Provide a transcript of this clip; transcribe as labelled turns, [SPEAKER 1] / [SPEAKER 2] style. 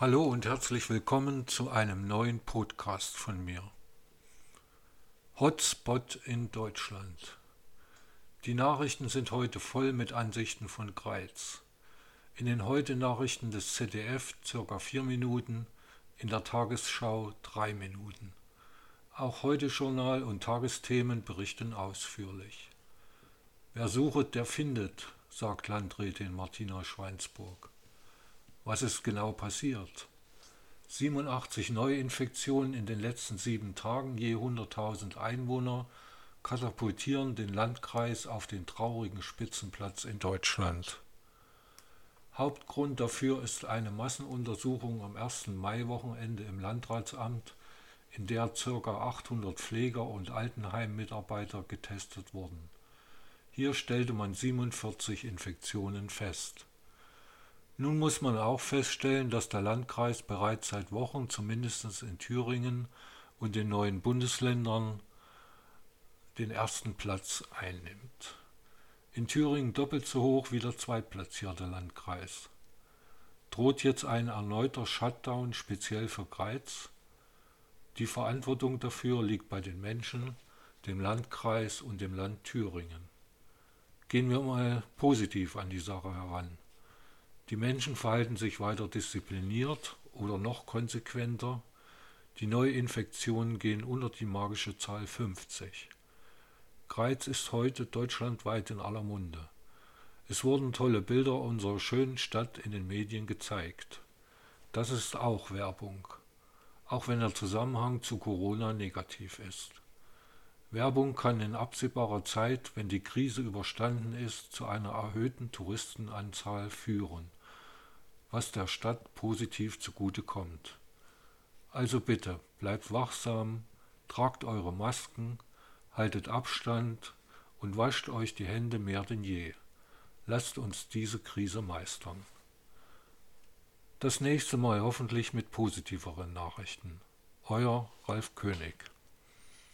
[SPEAKER 1] Hallo und herzlich willkommen zu einem neuen Podcast von mir. Hotspot in Deutschland. Die Nachrichten sind heute voll mit Ansichten von Greiz. In den Heute-Nachrichten des ZDF circa vier Minuten, in der Tagesschau drei Minuten. Auch Heute-Journal und Tagesthemen berichten ausführlich. Wer sucht, der findet, sagt Landrätin Martina Schweinsburg. Was ist genau passiert? 87 Neuinfektionen in den letzten sieben Tagen je 100.000 Einwohner katapultieren den Landkreis auf den traurigen Spitzenplatz in Deutschland. Hauptgrund dafür ist eine Massenuntersuchung am 1. Maiwochenende im Landratsamt, in der ca. 800 Pfleger und Altenheimmitarbeiter getestet wurden. Hier stellte man 47 Infektionen fest. Nun muss man auch feststellen, dass der Landkreis bereits seit Wochen zumindest in Thüringen und den neuen Bundesländern den ersten Platz einnimmt. In Thüringen doppelt so hoch wie der zweitplatzierte Landkreis. Droht jetzt ein erneuter Shutdown speziell für Greiz? Die Verantwortung dafür liegt bei den Menschen, dem Landkreis und dem Land Thüringen. Gehen wir mal positiv an die Sache heran. Die Menschen verhalten sich weiter diszipliniert oder noch konsequenter. Die Neuinfektionen gehen unter die magische Zahl 50. Greiz ist heute deutschlandweit in aller Munde. Es wurden tolle Bilder unserer schönen Stadt in den Medien gezeigt. Das ist auch Werbung, auch wenn der Zusammenhang zu Corona negativ ist. Werbung kann in absehbarer Zeit, wenn die Krise überstanden ist, zu einer erhöhten Touristenanzahl führen was der Stadt positiv zugute kommt. Also bitte, bleibt wachsam, tragt eure Masken, haltet Abstand und wascht euch die Hände mehr denn je. Lasst uns diese Krise meistern. Das nächste Mal hoffentlich mit positiveren Nachrichten. Euer Ralf König.